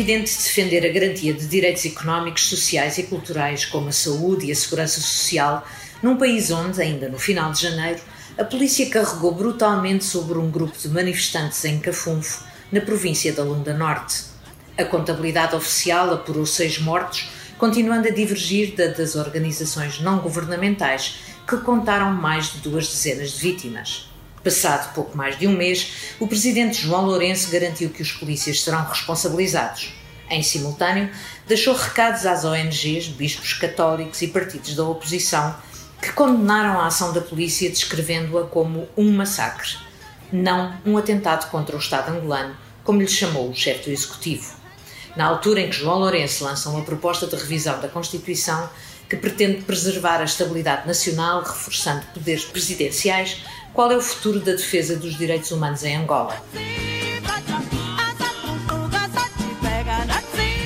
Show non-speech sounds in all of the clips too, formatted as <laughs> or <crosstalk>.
evidente defender a garantia de direitos económicos, sociais e culturais, como a saúde e a segurança social, num país onde, ainda no final de janeiro, a polícia carregou brutalmente sobre um grupo de manifestantes em Cafunfo, na província da Lunda Norte. A contabilidade oficial apurou seis mortos, continuando a divergir da das organizações não governamentais, que contaram mais de duas dezenas de vítimas. Passado pouco mais de um mês, o presidente João Lourenço garantiu que os polícias serão responsabilizados. Em simultâneo, deixou recados às ONGs, bispos católicos e partidos da oposição que condenaram a ação da polícia descrevendo-a como um massacre, não um atentado contra o Estado angolano, como lhe chamou o chefe do Executivo. Na altura em que João Lourenço lança uma proposta de revisão da Constituição que pretende preservar a estabilidade nacional, reforçando poderes presidenciais, qual é o futuro da defesa dos direitos humanos em Angola?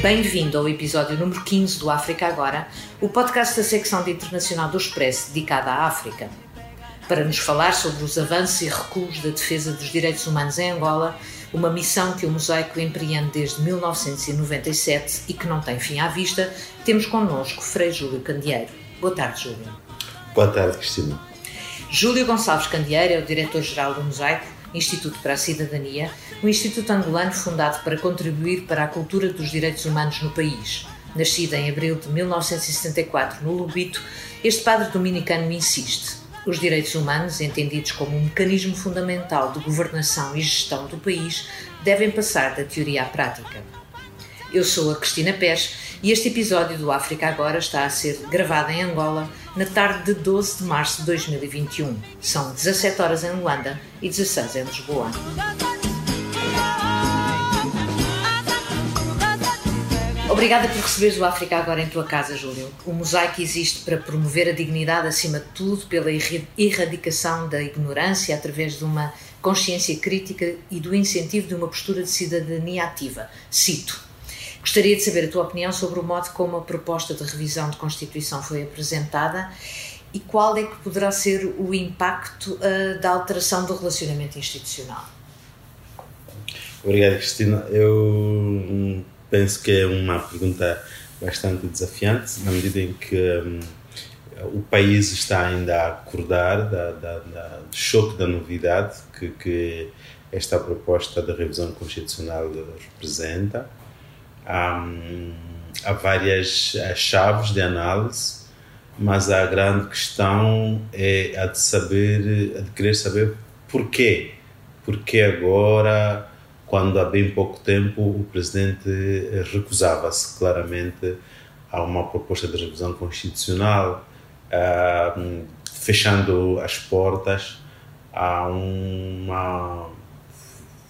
Bem-vindo ao episódio número 15 do África Agora, o podcast da secção de internacional do Expresso dedicada à África. Para nos falar sobre os avanços e recuos da defesa dos direitos humanos em Angola, uma missão que o Mosaico empreende desde 1997 e que não tem fim à vista, temos connosco Frei Júlio Candeeiro. Boa tarde, Júlio. Boa tarde, Cristina. Júlio Gonçalves Candeeiro é o diretor-geral do Mosaico, Instituto para a Cidadania, um instituto angolano fundado para contribuir para a cultura dos direitos humanos no país. Nascido em abril de 1974 no Lubito, este padre dominicano insiste. Os direitos humanos, entendidos como um mecanismo fundamental de governação e gestão do país, devem passar da teoria à prática. Eu sou a Cristina Pérez e este episódio do África Agora está a ser gravado em Angola na tarde de 12 de março de 2021. São 17 horas em Luanda e 16 em Lisboa. Obrigada por receberes o África Agora em tua casa, Júlio. O mosaico existe para promover a dignidade, acima de tudo, pela erradicação da ignorância através de uma consciência crítica e do incentivo de uma postura de cidadania ativa. Cito. Gostaria de saber a tua opinião sobre o modo como a proposta de revisão de Constituição foi apresentada e qual é que poderá ser o impacto uh, da alteração do relacionamento institucional. Obrigado, Cristina. Eu penso que é uma pergunta bastante desafiante, na medida em que um, o país está ainda a acordar da, da, da, do choque da novidade que, que esta proposta de revisão constitucional representa há, há várias chaves de análise, mas a grande questão é a de saber, a de querer saber porquê. Porquê agora, quando há bem pouco tempo o presidente recusava-se claramente a uma proposta de revisão constitucional, uh, fechando as portas a uma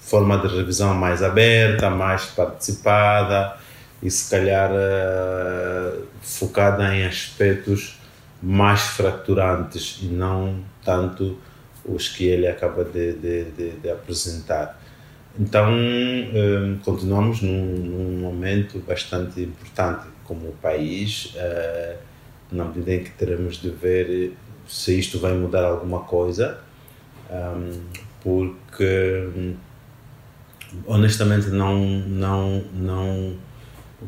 forma de revisão mais aberta, mais participada e se calhar uh, focada em aspectos mais fraturantes e não tanto os que ele acaba de, de, de, de apresentar. Então, eh, continuamos num, num, momento bastante importante como país, uh, na medida em que teremos de ver se isto vai mudar alguma coisa, um, porque honestamente não, não, não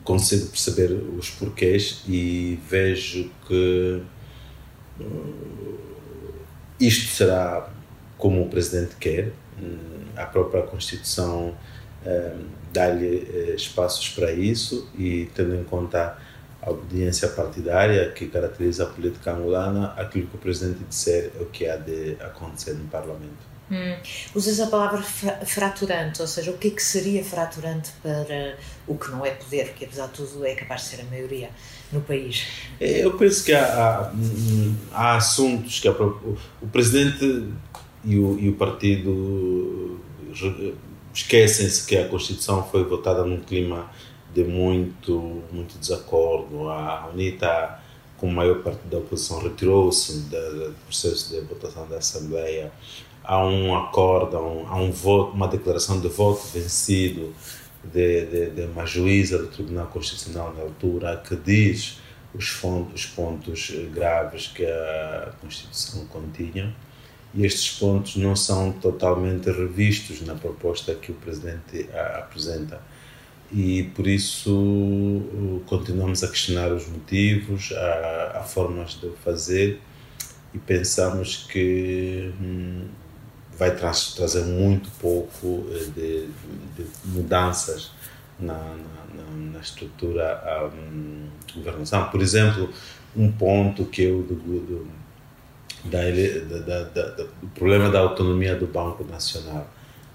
consigo perceber os porquês e vejo que uh, isto será como o presidente quer. Hum, a própria Constituição uh, dá-lhe uh, espaços para isso e, tendo em conta a obediência partidária que caracteriza a política angolana, aquilo que o presidente disser é o que há de acontecer no parlamento. Hum. Usas a palavra fraturante, ou seja, o que é que seria fraturante para o que não é poder, que apesar de tudo é capaz de ser a maioria no país? É, eu penso que há, há, há assuntos que o, o, presidente e o, e o partido esquecem-se que a Constituição foi votada num clima de muito, muito desacordo. A UNITA, com a maior parte da oposição, retirou-se do processo de votação da Assembleia há um acordo, há um, um voto, uma declaração de voto vencido de, de, de, uma juíza do Tribunal Constitucional na altura que diz os, os pontos graves que a Constituição continha e estes pontos não são totalmente revistos na proposta que o Presidente apresenta. e por isso continuamos a questionar os motivos, há, há formas de fazer e pensamos que hum, vai tra trazer muito pouco eh, de, de mudanças na, na, na estrutura um, governação. Por exemplo, um ponto que eu do, do, da, da, da, do problema da autonomia do Banco Nacional.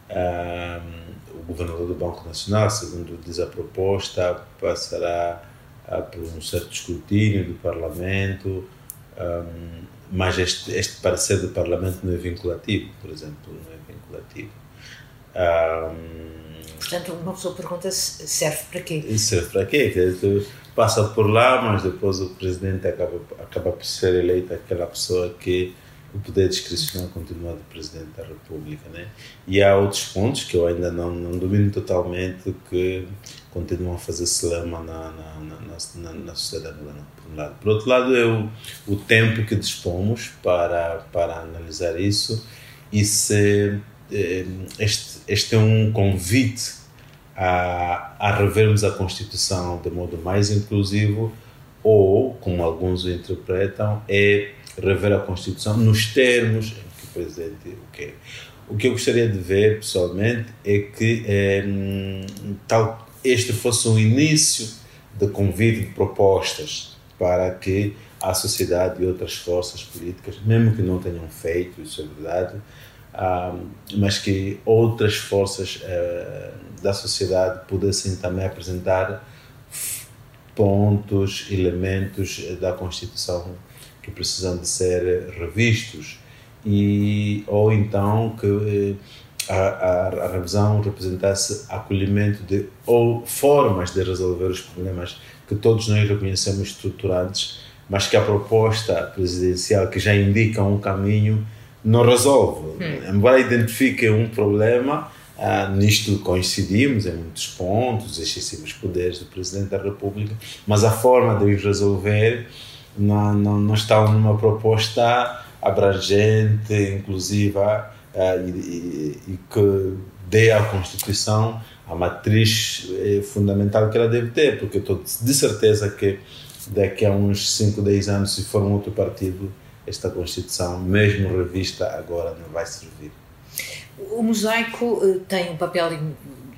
Um, o governador do Banco Nacional, segundo diz a proposta, passará por um certo escrutínio do Parlamento, um, mas este, este parecer do Parlamento não é vinculativo, por exemplo, não é vinculativo. Um, Portanto, uma pessoa pergunta se serve para quê? Serve para quê? Tu passa por lá, mas depois o presidente acaba, acaba por ser eleito aquela pessoa que o poder discricional continua do Presidente da República. Né? E há outros pontos que eu ainda não, não domino totalmente que continuam a fazer lama na, na, na, na, sociedade angolana, por um lado. Por outro lado, é o, o tempo que dispomos para, para analisar isso e se eh, este, este é um convite a, a revermos a Constituição de modo mais inclusivo ou, como alguns o interpretam, é rever a Constituição nos termos em que o Presidente o quer. O que eu gostaria de ver, pessoalmente, é que é, tal este fosse um início de convite de propostas para que a sociedade e outras forças políticas, mesmo que não tenham feito, isso é verdade, mas que outras forças ah, da sociedade pudessem também apresentar pontos, elementos da Constituição que precisam de ser revistos. E ou então que eh, a, a, a revisão representasse acolhimento de ou formas de resolver os problemas que todos nós reconhecemos estruturantes, mas que a proposta presidencial que já indica um caminho não resolve. Hum. Embora identifique um problema, ah, nisto coincidimos em muitos pontos, excessivos poderes do Presidente da República, mas a forma de os resolver não, não, não está numa proposta abrangente, inclusiva e, e, e, que dê à Constituição a matriz eh, fundamental que ela deve ter, porque estou de certeza que daqui a uns 5, 10 anos, se for um outro partido, esta Constituição, mesmo revista agora, não vai servir. O mosaico eh, tem um papel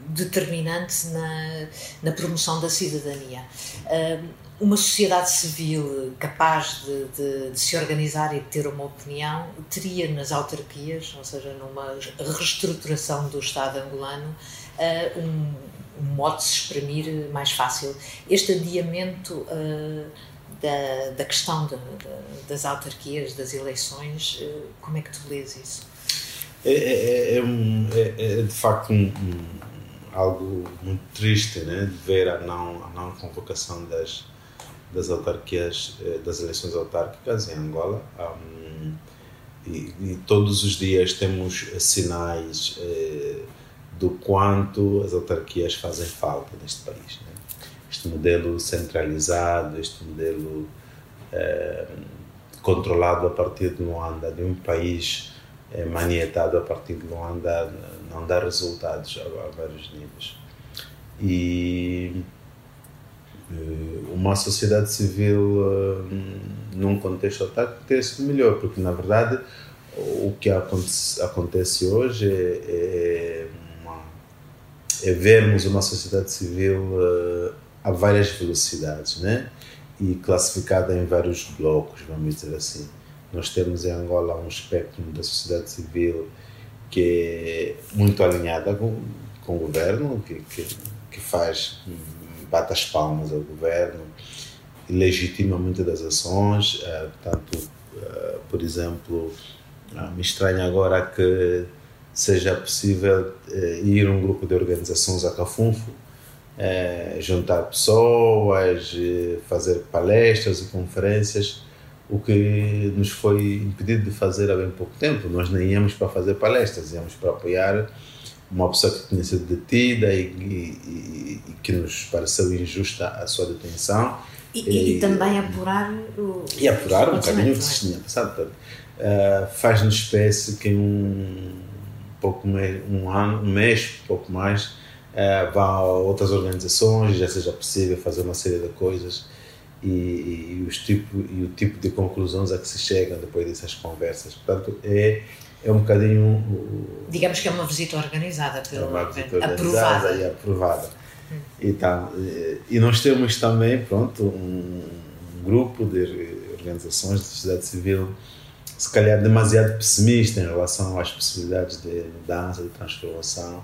determinante na, na promoção da cidadania uma sociedade civil capaz de, de, de, se organizar e de ter uma opinião teria nas autarquias, ou seja, numa reestruturação do Estado angolano, uh, um, um modo de se exprimir mais fácil. Este adiamento uh, da, da questão de, das autarquias, das eleições, uh, como é que tu lês isso? É, é, é, é um, é, é de facto um, algo muito triste né, de ver a não, a não convocação das das autarquias, eh, das eleições autárquicas em Angola. Um, e, e, todos os dias temos sinais eh, do quanto as autarquias fazem falta neste país. Né? Este modelo centralizado, este modelo eh, controlado a partir de Luanda, de um país eh, manietado a partir de Luanda, não dá resultados a, a vários níveis. E eh, uma sociedade civil eh, num contexto autárquico teria sido melhor, porque na verdade o que acontece, hoje é, é, uma, é, vermos uma sociedade civil uh, a várias velocidades, né? E classificada em vários blocos, vamos dizer assim. Nós temos em Angola um espectro da sociedade civil que é muito alinhada com, com o governo, que, que, que faz bate as palmas ao governo e legitima muitas das ações. Uh, tanto, uh, por exemplo, uh, me estranha agora que seja possível ir um grupo de organizações a Cafunfo, juntar pessoas, fazer palestras e conferências, o que nos foi impedido de fazer há bem pouco tempo. Nós nem íamos para fazer palestras, íamos para apoiar uma pessoa que tinha sido detida e, e, e, que nos pareceu injusta a sua detenção. E, e também apurar o. E apurar um caminho que se tinha passado. Uh, Faz-nos espécie que um pouco mais, um ano, um mês, pouco mais, uh, vá a outras organizações, já seja possível fazer uma série de coisas e, e, os tipo, e o tipo de conclusões a que se chegam depois dessas conversas. Portanto, é, é um bocadinho. Digamos que é uma visita organizada, pelo, é uma visita organizada aprovada. e aprovada. Hum. Então, e nós temos também, pronto, um, um grupo de organizações de sociedade civil se calhar demasiado pessimista em relação às possibilidades de mudança, de transformação.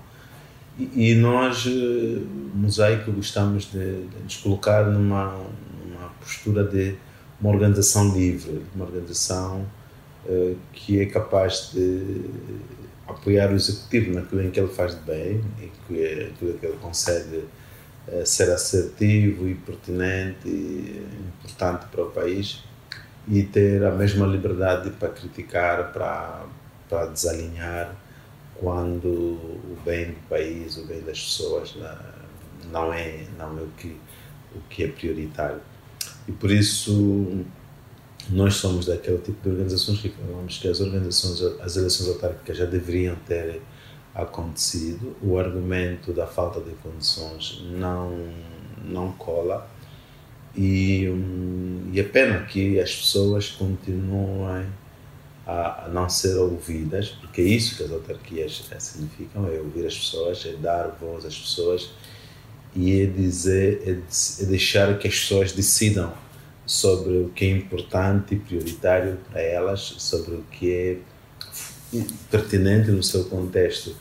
E, e nós, eh, Mosaico, gostamos de, de nos colocar numa, numa postura de uma organização livre, uma organização que é capaz de apoiar o executivo naquilo em que ele faz de bem e que é que ele consegue uh, ser assertivo e pertinente e importante para o país e ter a mesma liberdade para criticar, para, para desalinhar quando o bem do país, o bem das pessoas não é, não é o, que, o que é prioritário. E por isso nós somos daquele tipo de organizações que falamos que as organizações, as eleições autárquicas já deveriam ter acontecido. O argumento da falta de condições não, não cola e, um, e é pena que as pessoas continuem a, a, não ser ouvidas, porque é isso que as autarquias é, significam, é ouvir as pessoas, é dar voz às pessoas e é dizer, é, é deixar que as pessoas decidam sobre o que é importante e prioritário para elas, sobre o que é pertinente no seu contexto,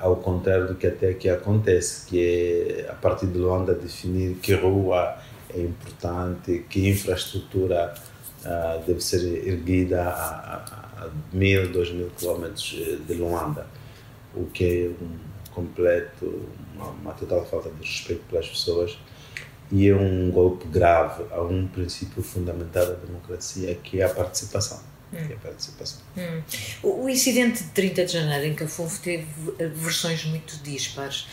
ao contrário do que até aqui acontece, que é a partir de Luanda definir que rua é importante, que infraestrutura deve ser erguida a, mil, dois mil quilómetros eh, de Luanda, o que é um completo, uma, uma total falta de respeito pelas pessoas e é um golpe grave a um princípio fundamental da democracia que é a participação. Hum. É a participação. Hum. O, o incidente de 30 de janeiro em Cafufo teve eh, versões muito dispares.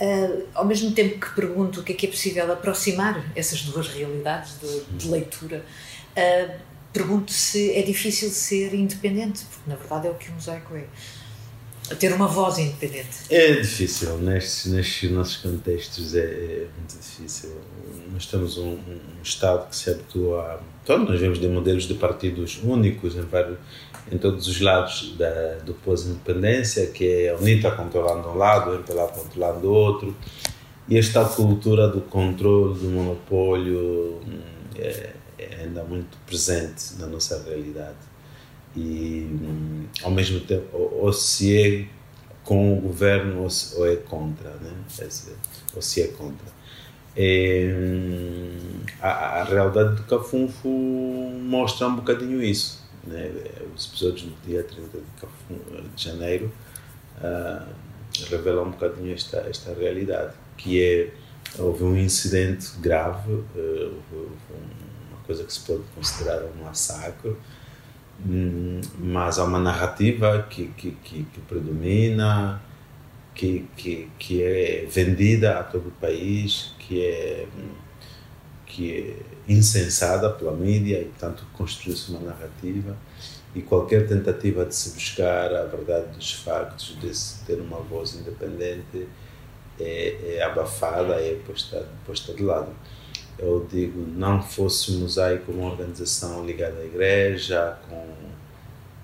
Uh, ao mesmo tempo que pergunto o que é que é possível aproximar essas duas realidades de, de leitura, uh, pergunto se é difícil ser independente, porque na verdade é o que o mosaico é. Ter uma voz independente. É difícil, nestes, nestes nossos contextos é, é muito difícil. Nós temos um, um, Estado que se habitua a. Então, nós vemos de modelos de partidos únicos em vários em todos os lados da, do pós-independência, que é a UNITA controlando um lado, o MPLA controlando outro, e esta cultura do controle, do monopólio hum, é, é ainda muito presente na nossa realidade. E, ao mesmo tempo, ou, ou se é com o governo ou, se, ou é contra, né? ou se é contra. É, a, a realidade do Cafunfo mostra um bocadinho isso né, os episódios do dia 30 de janeiro uh, revelam um bocadinho esta, esta realidade, que é, houve um incidente grave, uh, uma coisa que se pode considerar um massacre, mas há uma narrativa que, que, que, que predomina, que, que, que é vendida a todo o país, que é que é insensada pela mídia e, portanto, construiu-se uma narrativa e qualquer tentativa de se buscar a verdade dos factos, de se ter uma voz independente, é, é abafada, é posta, posta de lado. Eu digo, não fosse o Mosaico uma organização ligada à igreja, com,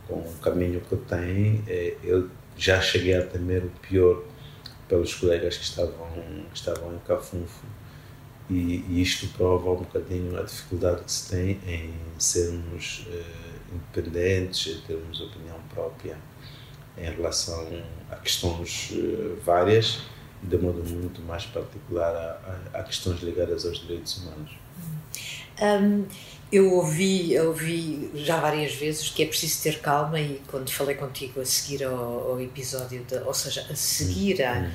com o caminho que tem, é, eu já cheguei a temer o pior pelos colegas que estavam, que estavam em Cafunfo. E, e, isto prova um bocadinho a dificuldade que se tem em sermos uh, independentes, em termos opinião própria em relação a questões uh, várias, de modo muito mais particular a, a, a questões ligadas aos direitos humanos. Um, eu ouvi, ouvi já várias vezes que é preciso ter calma e quando falei contigo a seguir ao, ao episódio, de, ou seja, a seguir a, hum.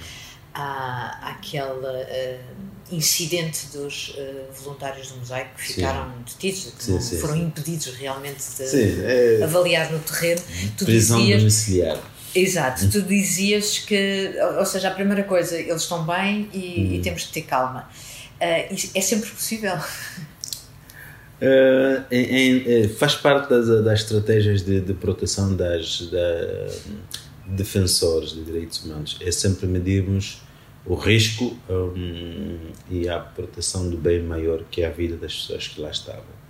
a, àquela... Uh, incidente dos uh, voluntários do mosaico que ficaram sim. detidos, que sim, sim, foram impedidos realmente de é... avaliar no terreno. Tu Prisão dizias, domiciliar. Exato, tu dizias que, ou seja, a primeira coisa, eles estão bem e, hum. e temos de ter calma. Uh, é sempre possível. Uh, <laughs> em, em, faz parte das, das estratégias de, de proteção das da, defensores de direitos humanos. É sempre medirmos o risco um, e a proteção do bem maior que é a vida das pessoas que lá estavam.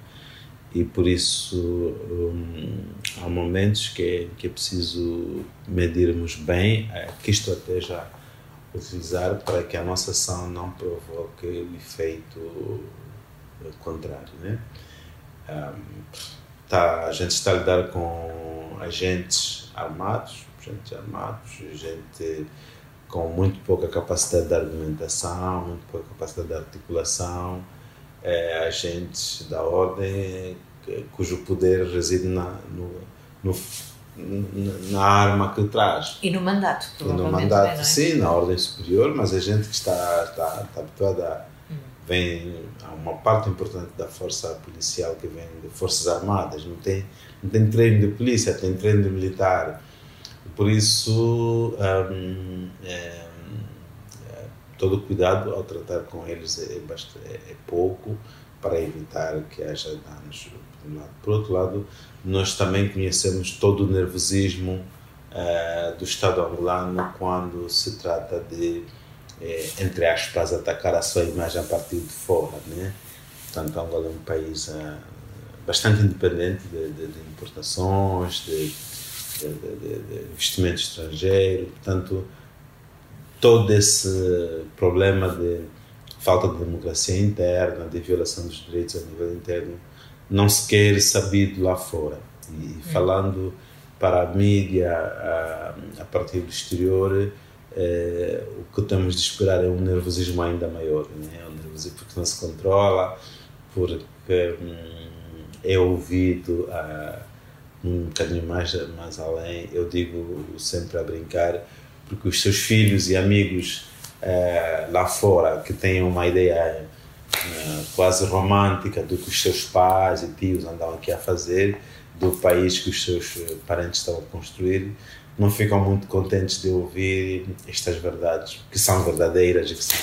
E por isso um, há momentos que é, que é preciso medirmos bem é, que estratégia utilizar para que a nossa ação não provoque o efeito contrário. Né? Um, tá, a gente está a lidar com agentes armados, gente armados, gente com muito pouca capacidade de argumentação, muito pouca capacidade de articulação, é, agentes da ordem cujo poder reside na, no, no, na arma que traz. E no mandato, provavelmente. E no mandato, é? sim, na ordem superior, mas a gente que está, está, está habituada a. Hum. Vem, há uma parte importante da força policial que vem de forças armadas, não tem, não tem treino de polícia, tem treino de militar por isso, um, é, é, todo cuidado ao tratar com eles é, é, é, pouco para evitar que haja danos. Por, um lado. por outro lado, nós também conhecemos todo o nervosismo uh, do Estado angolano quando se trata de, eh, entre aspas, atacar a sua imagem a partir de fora. Né? Portanto, Angola é um país uh, bastante independente de, de, de importações, de de, investimento estrangeiro, portanto, todo esse problema de falta de democracia interna, de violação dos direitos a nível interno, não sequer sabido lá fora. E hum. falando para a mídia a, a partir do exterior, eh, o que temos de esperar é um nervosismo ainda maior, né? um nervosismo porque não se controla, porque hum, é ouvido a um bocadinho mais, mais além, eu digo sempre a brincar, porque os seus filhos e amigos eh, lá fora que têm uma ideia eh, quase romântica do que os seus pais e tios andam aqui a fazer, do país que os seus parentes estão a construir, não ficam muito contentes de ouvir estas verdades, que são verdadeiras e que são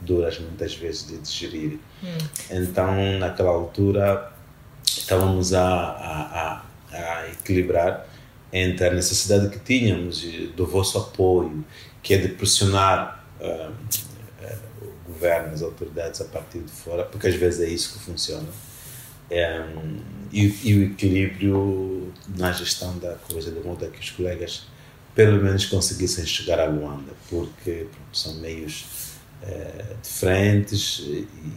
duras muitas vezes de digerir. Hum. Então, naquela altura, estávamos a, a, a a equilibrar entre a necessidade que tínhamos do vosso apoio, que é de pressionar uh, uh, o governo, as autoridades a partir de fora, porque às vezes é isso que funciona, um, e, e, o equilíbrio na gestão da coisa, de modo a que os colegas pelo menos conseguissem chegar a Luanda, porque são meios uh, diferentes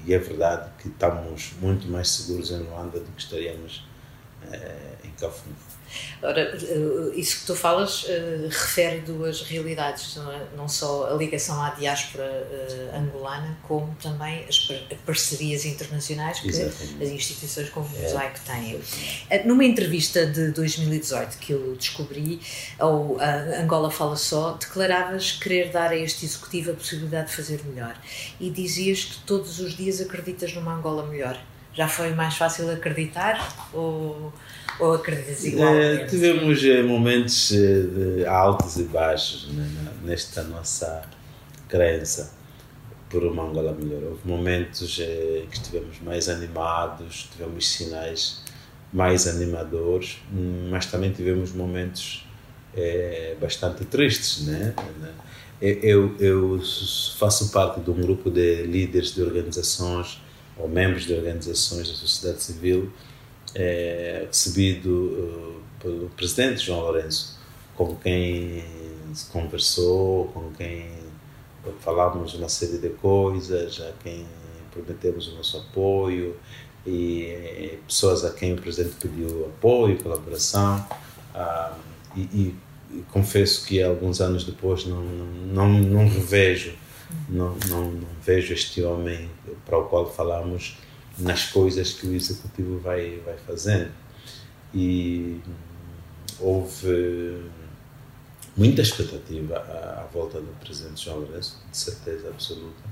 e é verdade que estamos muito mais seguros em Luanda do que estaríamos em Cafundó. Ora, eh, isso que tu falas uh, refere duas realidades, não, é? não, só a ligação à diáspora uh, angolana, como também as parcerias internacionais que Exatamente. as instituições como o Mosaico é. têm. Uh, numa entrevista de 2018 que eu descobri, ou Angola Fala Só, declaravas querer dar a este executivo a possibilidade de fazer melhor e dizias que todos os dias acreditas numa Angola melhor já foi mais fácil acreditar ou, ou acreditas igual? É, tivemos eh, momentos eh, de altos e baixos né, nesta nossa crença por uma Angola melhor. Houve momentos é, que estivemos mais animados, tivemos sinais mais animadores, mas também tivemos momentos bastante tristes, né? Eu, eu faço parte de um grupo de líderes de organizações ou membros de organizações da sociedade civil, é, recebido uh, pelo presidente João Lourenço, com quem se conversou, com quem falávamos uma série de coisas, a quem prometemos o nosso apoio e eh, pessoas a quem o presidente pediu apoio, colaboração ah, e, e, e, confesso que alguns anos depois não, não, não, não revejo não, não, não, vejo este homem para o qual falamos nas coisas que o executivo vai, vai fazendo. E houve muita expectativa à, à volta do presidente João Lourenço, de certeza absoluta,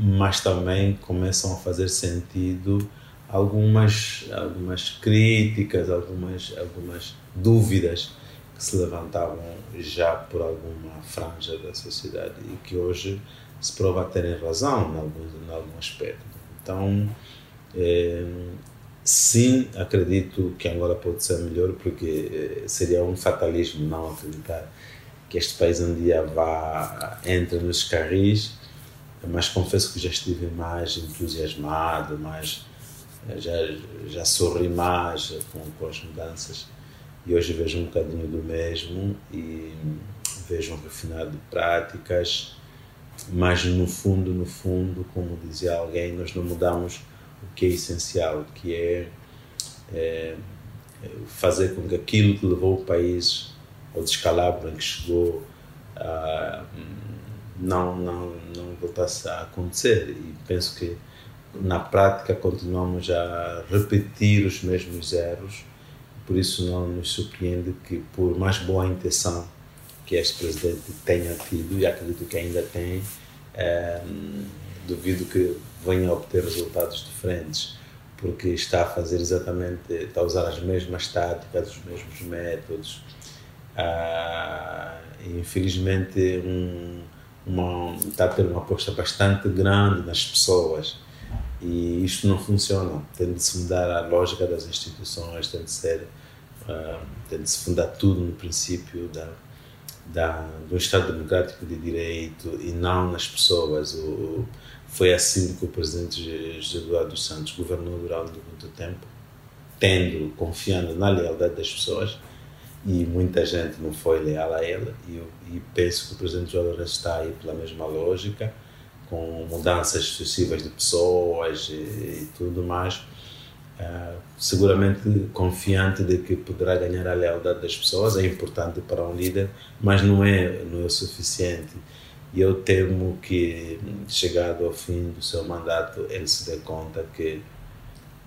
mas também começam a fazer sentido algumas, algumas críticas, algumas, algumas dúvidas que se levantavam já por alguma franja da sociedade e que hoje se prova a terem razão em algum, em algum aspecto. Então, é, sim, acredito que Angola pode ser melhor, porque eh, seria um fatalismo não acreditar que este país um dia vá, entre nos carris, mas confesso que já estive mais entusiasmado, mais, já, já sorri mais com, com as mudanças. E hoje vejo um bocadinho do mesmo e vejo um refinado de práticas, mas no fundo, no fundo, como dizia alguém, nós não mudamos o que é essencial, que é, é fazer com que aquilo que levou o país ao descalabro em que chegou uh, não, não, não voltasse a acontecer. E penso que na prática continuamos a repetir os mesmos erros, por isso não nos surpreende que, por mais boa intenção que este presidente tenha tido, e acredito que ainda tem, é, duvido que venha a obter resultados diferentes, porque está a fazer exatamente, está a usar as mesmas táticas, os mesmos métodos. Ah, infelizmente, um, uma, está a ter uma aposta bastante grande nas pessoas e isto não funciona. Tem de se mudar a lógica das instituições, tem de ser, uh, tem de se fundar tudo no princípio da, da, do Estado Democrático de Direito e não nas pessoas. O, foi assim que o presidente José Eduardo Santos governou durante muito tempo, tendo, confiando na lealdade das pessoas e muita gente não foi leal a ele e, e penso que o presidente João Lourenço está aí pela mesma lógica com mudanças sucessivas de pessoas e, e tudo mais uh, seguramente confiante de que poderá ganhar a lealdade das pessoas é importante para um líder mas não é não é o suficiente. E eu temo que chegado ao fim do seu mandato ele se dê conta que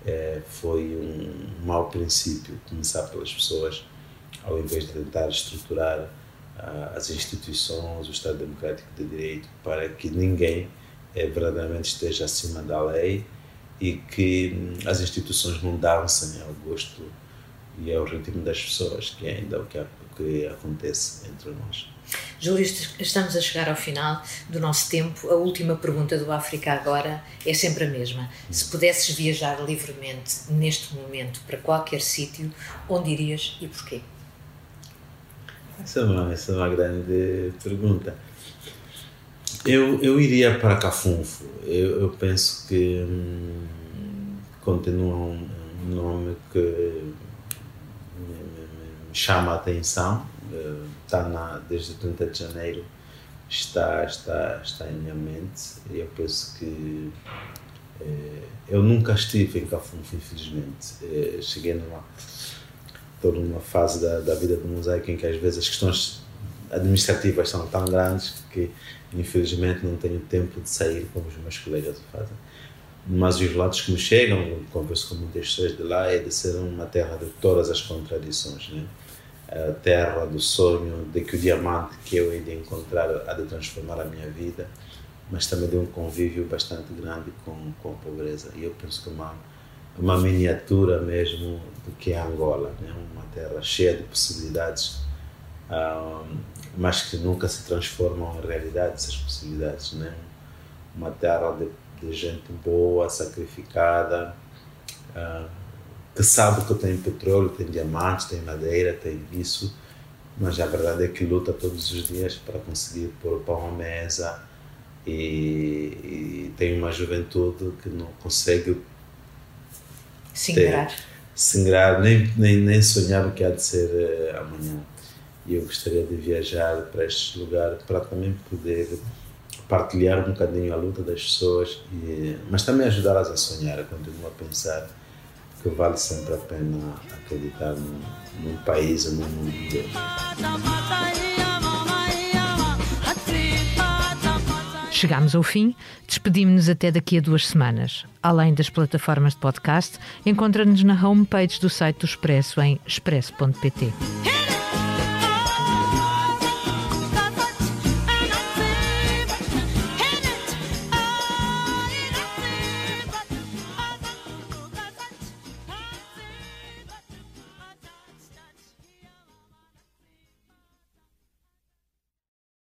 é, foi um mau princípio começar pelas pessoas ao invés de tentar estruturar uh, as instituições, o Estado Democrático de Direito, para que ninguém eh, verdadeiramente esteja acima da lei e que hum, as instituições não dancem ao gosto e ao ritmo das pessoas, que é ainda o que, que acontece entre nós. Júlio, estamos a chegar ao final do nosso tempo. A última pergunta do África Agora é sempre a mesma. Se pudesses viajar livremente neste momento para qualquer sítio, onde irias e porquê? Essa é uma, essa é uma grande pergunta. Eu, eu iria para Cafunfo. Eu, eu penso que hum, continua um, nome que me, me, me chama a atenção. Está na, desde 30 de janeiro está, está, está em minha mente e eu penso que eh, eu nunca estive em Cafunfo, infelizmente. Eh, cheguei numa estou numa fase da, da vida do mosaico em que às vezes as questões administrativas são tão grandes que infelizmente não tenho tempo de sair como os meus colegas fazem. Mas os relatos que me chegam, converso com muitas pessoas de lá, é de ser uma terra de todas as contradições. Né? A terra do sonho de que o diamante que eu hei de encontrar há de transformar a minha vida, mas também de um convívio bastante grande com, com a pobreza. E eu penso que uma uma miniatura mesmo do que é Angola, né? uma terra cheia de possibilidades, um, mas que nunca se transformam em realidade essas possibilidades. Né? Uma terra de, de gente boa, sacrificada, uh, que sabe que tem petróleo, tem diamantes, tem madeira, tem isso, mas a verdade é que luta todos os dias para conseguir pôr pão à mesa e, e tem uma juventude que não consegue Singrar. Singrar, nem, nem, nem sonhar o que há de ser uh, amanhã. E eu gostaria de viajar para estes lugares para também poder partilhar um bocadinho a luta das pessoas, e, mas também ajudá-las a sonhar, a continuar a pensar que vale sempre a pena acreditar num, num país ou num mundo. Chegámos ao fim, despedimos-nos até daqui a duas semanas. Além das plataformas de podcast, encontra-nos na homepage do site do Expresso em expresso.pt.